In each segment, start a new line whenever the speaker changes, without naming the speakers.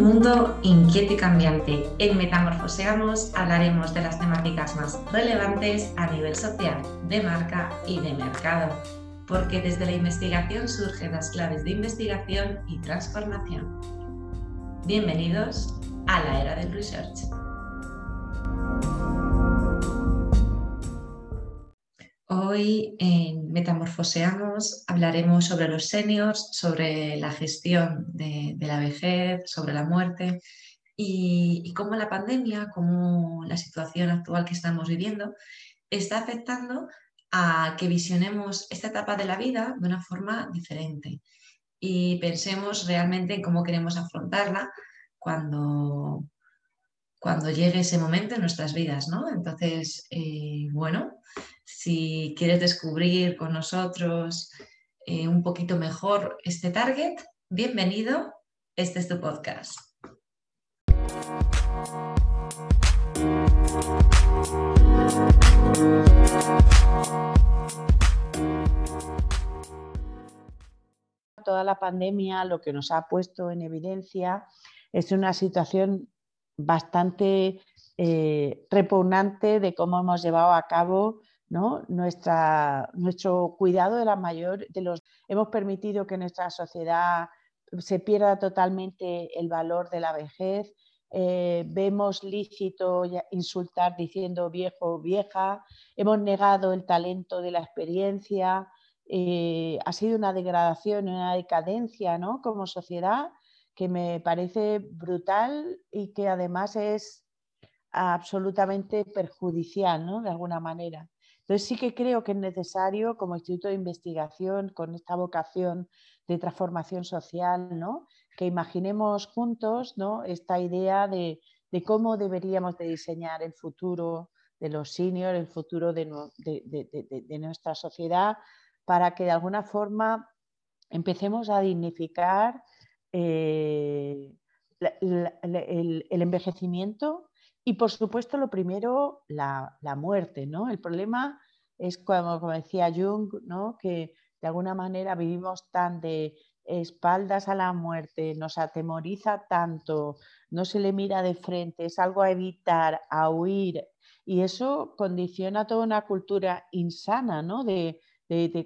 un mundo inquieto y cambiante. En Metamorfoseamos hablaremos de las temáticas más relevantes a nivel social, de marca y de mercado, porque desde la investigación surgen las claves de investigación y transformación. Bienvenidos a la era del research. Hoy en Metamorfoseamos hablaremos sobre los seniors, sobre la gestión de, la vejez, sobre la muerte y, cómo la pandemia, cómo la situación actual que estamos viviendo está afectando a que visionemos esta etapa de la vida de una forma diferente y pensemos realmente en cómo queremos afrontarla cuando, cuando llegue ese momento en nuestras vidas, ¿no? Entonces, eh, bueno, si quieres descubrir con nosotros eh, un poquito mejor este target, bienvenido, este es tu podcast.
Toda la pandemia lo que nos ha puesto en evidencia es una situación bastante eh, repugnante de cómo hemos llevado a cabo ¿no? Nuestra, nuestro cuidado de la mayor, de los, hemos permitido que nuestra sociedad se pierda totalmente el valor de la vejez, eh, vemos lícito insultar diciendo viejo o vieja, hemos negado el talento de la experiencia, eh, ha sido una degradación, una decadencia ¿no? como sociedad que me parece brutal y que además es absolutamente perjudicial, ¿no? De alguna manera. Entonces sí que creo que es necesario, como instituto de investigación, con esta vocación de transformación social, ¿no? que imaginemos juntos ¿no? esta idea de, cómo deberíamos de diseñar el futuro de los seniors, el futuro de, nuestra sociedad, para que de alguna forma empecemos a dignificar eh, el, envejecimiento y por supuesto lo primero, la, muerte. ¿no? El problema es, como, como decía Jung, ¿no? que de alguna manera vivimos tan de espaldas a la muerte, nos atemoriza tanto, no se le mira de frente, es algo a evitar, a huir, y eso condiciona toda una cultura insana, ¿no? De,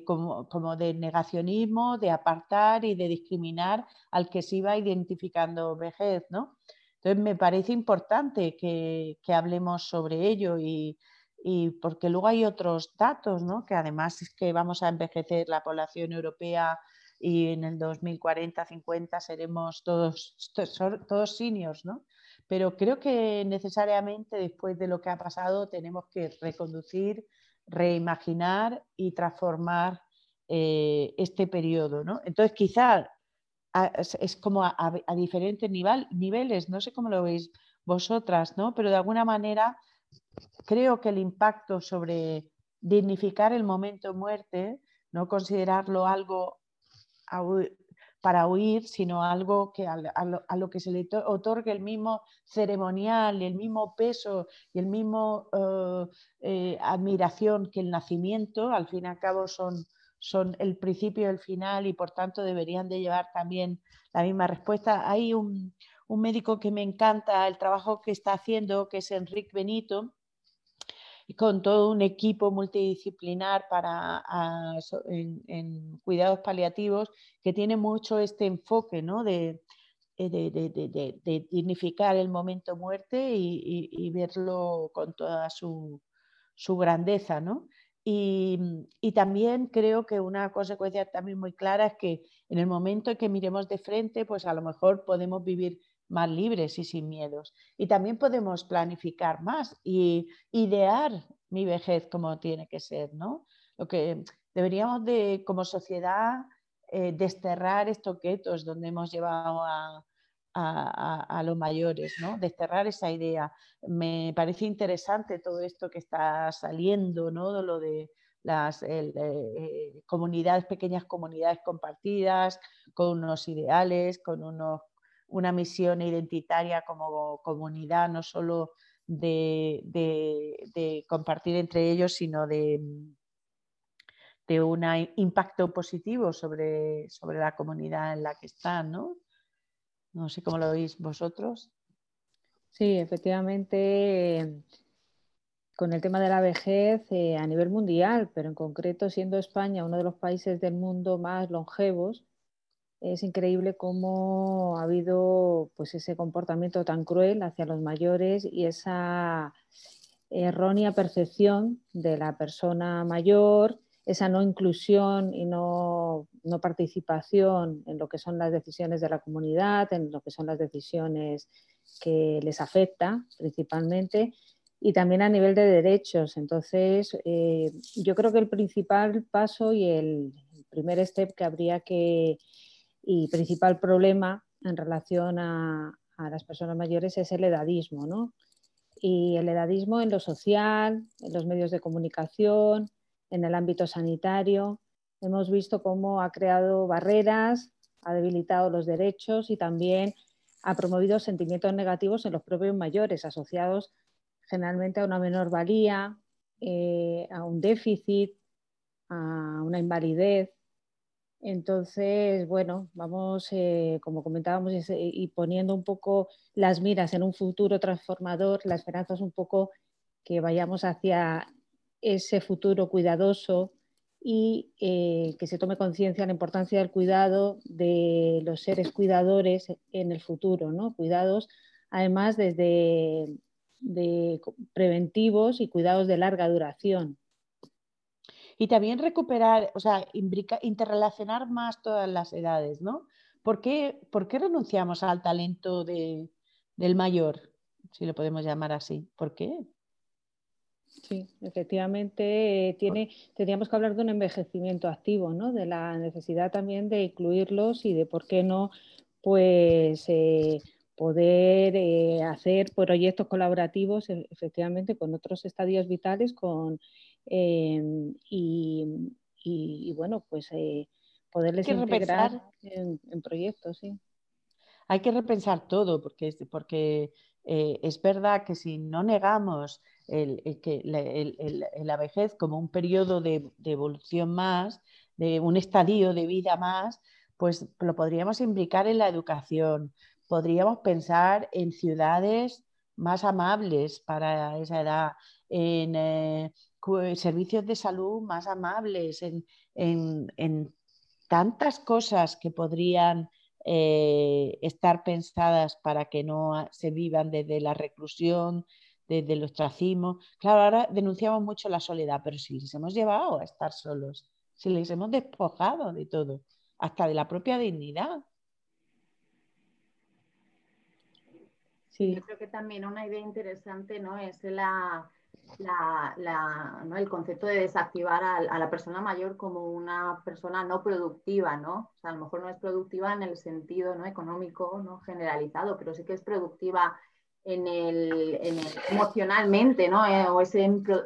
como, de negacionismo, de apartar y de discriminar al que se iba identificando vejez, ¿no? Entonces me parece importante que, hablemos sobre ello y, porque luego hay otros datos, ¿no? que además es que vamos a envejecer la población europea y en el 2040-50 seremos todos, todos seniors, ¿no? Pero creo que necesariamente después de lo que ha pasado tenemos que reconducir reimaginar y transformar eh, este periodo. ¿no? Entonces, quizás es como a, diferentes niveles, no sé cómo lo veis vosotras, ¿no? pero de alguna manera creo que el impacto sobre dignificar el momento muerte, no considerarlo algo para huir, sino algo que a, lo, que se le otorgue el mismo ceremonial, el mismo peso y el mismo eh, eh, admiración que el nacimiento, al fin y al cabo son, son el principio y el final y por tanto deberían de llevar también la misma respuesta. Hay un, un médico que me encanta el trabajo que está haciendo, que es Enrique Benito, y con todo un equipo multidisciplinar para, en, cuidados paliativos que tiene mucho este enfoque ¿no? de, eh, de, dignificar el momento muerte y, verlo con toda su, su grandeza. ¿no? Y, y, también creo que una consecuencia también muy clara es que en el momento en que miremos de frente, pues a lo mejor podemos vivir más libres y sin miedos. Y también podemos planificar más y idear mi vejez como tiene que ser, ¿no? Lo que deberíamos de, como sociedad, eh, desterrar estos guetos donde hemos llevado a, los mayores, ¿no? Desterrar esa idea. Me parece interesante todo esto que está saliendo, ¿no? Lo de las eh, comunidades, pequeñas comunidades compartidas, con unos ideales, con unos una misión identitaria como comunidad, no solo de, compartir entre ellos, sino de, de un impacto positivo sobre, sobre, la comunidad en la que están. No sé cómo lo veis vosotros.
Sí, efectivamente, con el tema de la vejez eh, a nivel mundial, pero en concreto siendo España uno de los países del mundo más longevos, es increíble cómo ha habido pues, ese comportamiento tan cruel hacia los mayores y esa errónea percepción de la persona mayor, esa no inclusión y no, no, participación en lo que son las decisiones de la comunidad, en lo que son las decisiones que les afecta principalmente y también a nivel de derechos. Entonces, eh, yo creo que el principal paso y el primer step que habría que, y principal problema en relación a, las personas mayores es el edadismo, ¿no? Y el edadismo en lo social, en los medios de comunicación, en el ámbito sanitario. Hemos visto cómo ha creado barreras, ha debilitado los derechos y también ha promovido sentimientos negativos en los propios mayores asociados generalmente a una menor valía, eh, a un déficit, a una invalidez. Entonces, bueno, vamos, eh, como comentábamos, y poniendo un poco las miras en un futuro transformador, la esperanza es un poco que vayamos hacia ese futuro cuidadoso y eh, que se tome conciencia de la importancia del cuidado de los seres cuidadores en el futuro, ¿no? Cuidados, además, desde de preventivos y cuidados de larga duración.
Y también recuperar, o sea, interrelacionar más todas las edades, ¿no? ¿Por qué, renunciamos al talento del mayor, si lo podemos llamar así? ¿Por qué?
Sí, efectivamente eh, tiene, tendríamos que hablar de un envejecimiento activo, ¿no? De la necesidad también de incluirlos y de por qué no, pues eh, poder eh, hacer proyectos colaborativos e, efectivamente con otros estadios vitales con, em, y, bueno, pues eh, poderles integrar en, proyectos. Sí.
Hay que repensar todo porque, porque eh, es verdad que si no negamos el, que la, vejez como un periodo de, de evolución más, de un estadio de vida más, pues lo podríamos implicar en la educación, podríamos pensar en ciudades más amables para esa edad, en eh, servicios de salud más amables, en, tantas cosas que podrían eh, estar pensadas para que no se vivan desde la reclusión, desde el ostracismo. Claro, ahora denunciamos mucho la soledad, pero si les hemos llevado a estar solos, si les hemos despojado de todo, hasta de la propia dignidad.
Sí. Yo creo que también una idea interesante ¿no? es la, ¿no? el concepto de desactivar a, la persona mayor como una persona no productiva, ¿no? O sea, a lo mejor no es productiva en el sentido ¿no? económico ¿no? generalizado, pero sí que es productiva en el, emocionalmente, ¿no? Eh, o es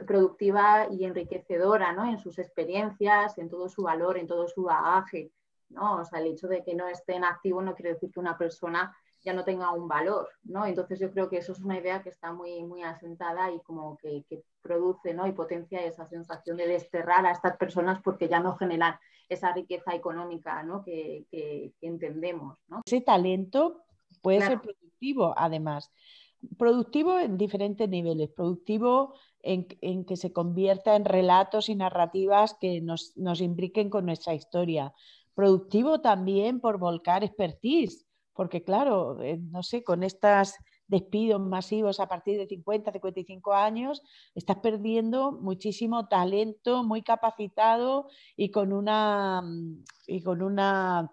productiva y enriquecedora, ¿no? En sus experiencias, en todo su valor, en todo su bagaje, ¿no? O sea, el hecho de que no esté en activo no quiere decir que una persona ya no tenga un valor, ¿no? Entonces yo creo que eso es una idea que está muy, muy asentada y como que, produce, ¿no? Y potencia esa sensación de desterrar a estas personas porque ya no generan esa riqueza económica, ¿no? Que, entendemos, ¿no?
Ese talento puede ser productivo, además. Productivo en diferentes niveles, productivo en, que se convierta en relatos y narrativas que nos, nos imbriquen con nuestra historia, productivo también por volcar expertise, porque claro, eh, no sé, con estos despidos masivos a partir de 50, 55 años, estás perdiendo muchísimo talento, muy capacitado y con una mm, y con una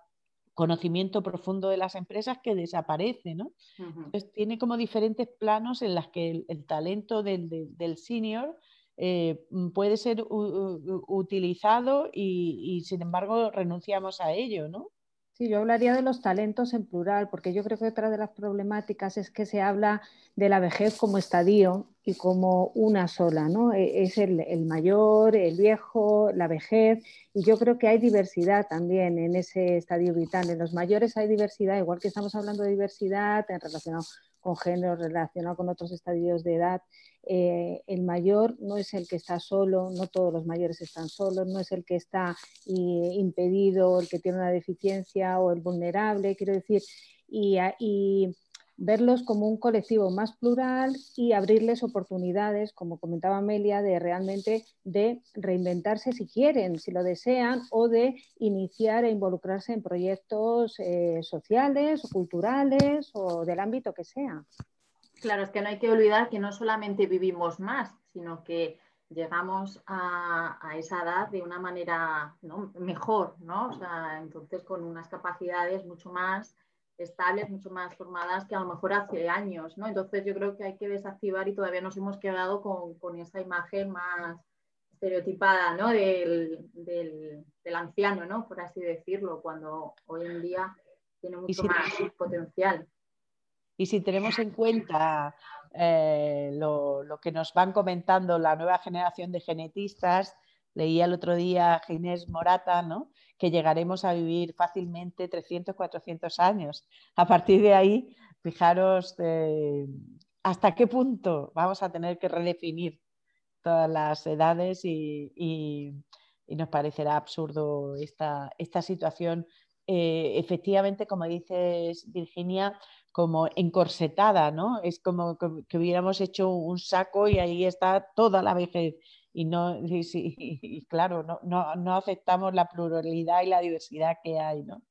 conocimiento profundo de las empresas que desaparece, ¿no? Entonces, tiene como diferentes planos en los que el, talento del, senior eh, mm, puede ser utilizado y, y, sin embargo renunciamos a ello, ¿no?
Sí, yo hablaría de los talentos en plural, porque yo creo que otra de las problemáticas es que se habla de la vejez como estadio y como una sola, ¿no? E, es el, mayor, el viejo, la vejez, y yo creo que hay diversidad también en ese estadio vital. En los mayores hay diversidad, igual que estamos hablando de diversidad en relación con género, relacionado con otros estadios de edad. Eh, el mayor no es el que está solo, no todos los mayores están solos, no es el que está eh, impedido, el que tiene una deficiencia o el vulnerable. Quiero decir, y, verlos como un colectivo más plural y abrirles oportunidades, como comentaba Amelia, de realmente de reinventarse si quieren, si lo desean, o de iniciar e involucrarse en proyectos eh, sociales culturales o del ámbito que sea.
Claro, es que no hay que olvidar que no solamente vivimos más, sino que llegamos a, esa edad de una manera mejor, ¿no? O sea, entonces con unas capacidades mucho más estables, mucho más formadas que a lo mejor hace años, ¿no? Entonces yo creo que hay que desactivar y todavía nos hemos quedado con, esa imagen más estereotipada, ¿no? Del, anciano, ¿no? Por así decirlo, cuando hoy en día tiene mucho más potencial.
Y si tenemos en cuenta eh, lo, que nos van comentando la nueva generación de genetistas, leía el otro día Ginés Morata, ¿no? que llegaremos a vivir fácilmente 300, 400 años. A partir de ahí, fijaros eh, hasta qué punto vamos a tener que redefinir todas las edades y, nos parecerá absurdo esta situación. Eh, efectivamente, como dices Virginia, como encorsetada, ¿no? Es como que hubiéramos hecho un saco y ahí está toda la vejez y, no, y, claro, no, no, no, aceptamos la pluralidad y la diversidad que hay, ¿no?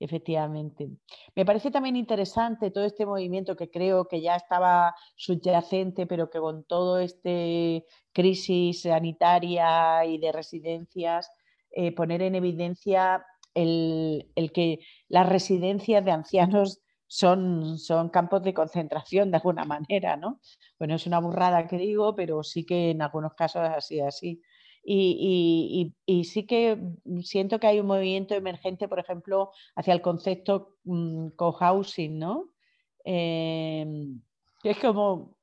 Efectivamente. Me parece también interesante todo este movimiento que creo que ya estaba subyacente, pero que con todo este crisis sanitaria y de residencias, eh, poner en evidencia el, el, que las residencias de ancianos son, son campos de concentración de alguna manera, ¿no? Bueno, es una burrada que digo, pero sí que en algunos casos ha sido así. Y, sí que siento que hay un movimiento emergente, por ejemplo, hacia el concepto mm, cohousing, ¿no? Em, es como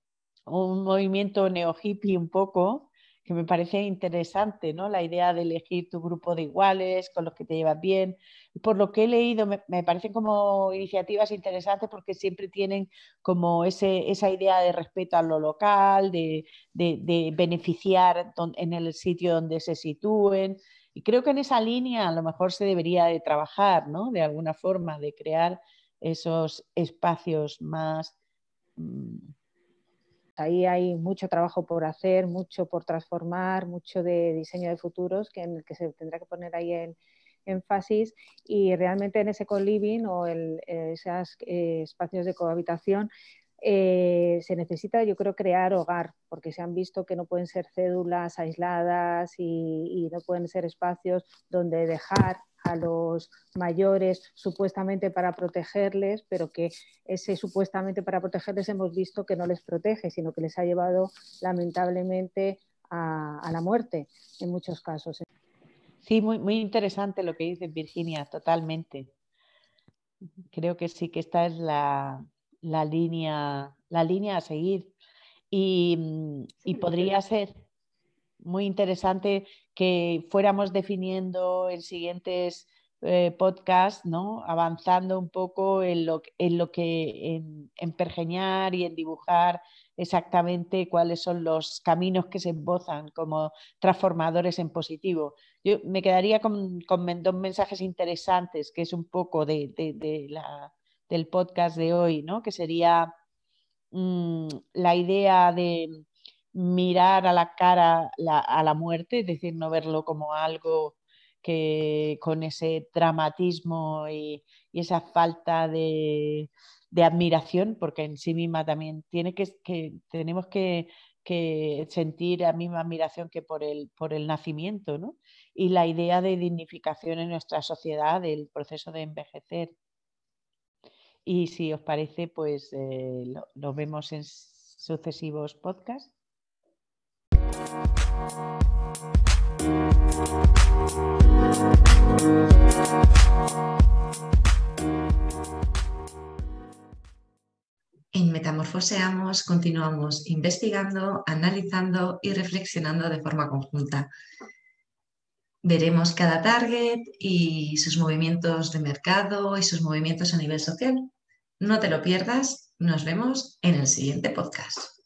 un movimiento neo-hippie un poco, que me parece interesante, ¿no? La idea de elegir tu grupo de iguales, con los que te llevas bien. Por lo que he leído, me, parecen como iniciativas interesantes porque siempre tienen como ese, esa idea de respeto a lo local, de, de, beneficiar en el sitio donde se sitúen. Y creo que en esa línea a lo mejor se debería de trabajar, ¿no? De alguna forma, de crear esos espacios más... Mm,
Ahí hay mucho trabajo por hacer, mucho por transformar, mucho de diseño de futuros que en el que se tendrá que poner ahí en énfasis. Y realmente en ese co-living o en esos eh, espacios de cohabitación eh, se necesita, yo creo, crear hogar, porque se han visto que no pueden ser cédulas aisladas y no pueden ser espacios donde dejar a los mayores supuestamente para protegerles, pero que ese supuestamente para protegerles hemos visto que no les protege, sino que les ha llevado lamentablemente a, la muerte en muchos casos.
Sí, muy, muy interesante lo que dice Virginia, totalmente. Creo que sí que esta es la, línea, la línea a seguir. Y, y podría ser muy interesante que fuéramos definiendo en siguientes eh, podcasts, ¿no? avanzando un poco en lo, en lo que, en, pergeñar y en dibujar exactamente cuáles son los caminos que se embozan como transformadores en positivo. Yo me quedaría con, dos mensajes interesantes, que es un poco de, del podcast de hoy, ¿no? que sería mm, la idea de mirar a la cara a la muerte, es decir, no verlo como algo que con ese dramatismo y, esa falta de, admiración, porque en sí misma también tiene que, tenemos que, sentir la misma admiración que por el, por el nacimiento, ¿no? Y la idea de dignificación en nuestra sociedad, del proceso de envejecer. Y si os parece, pues eh, lo vemos en sucesivos podcasts.
En Metamorfoseamos continuamos investigando, analizando y reflexionando de forma conjunta. Veremos cada target y sus movimientos de mercado y sus movimientos a nivel social. No te lo pierdas, nos vemos en el siguiente podcast.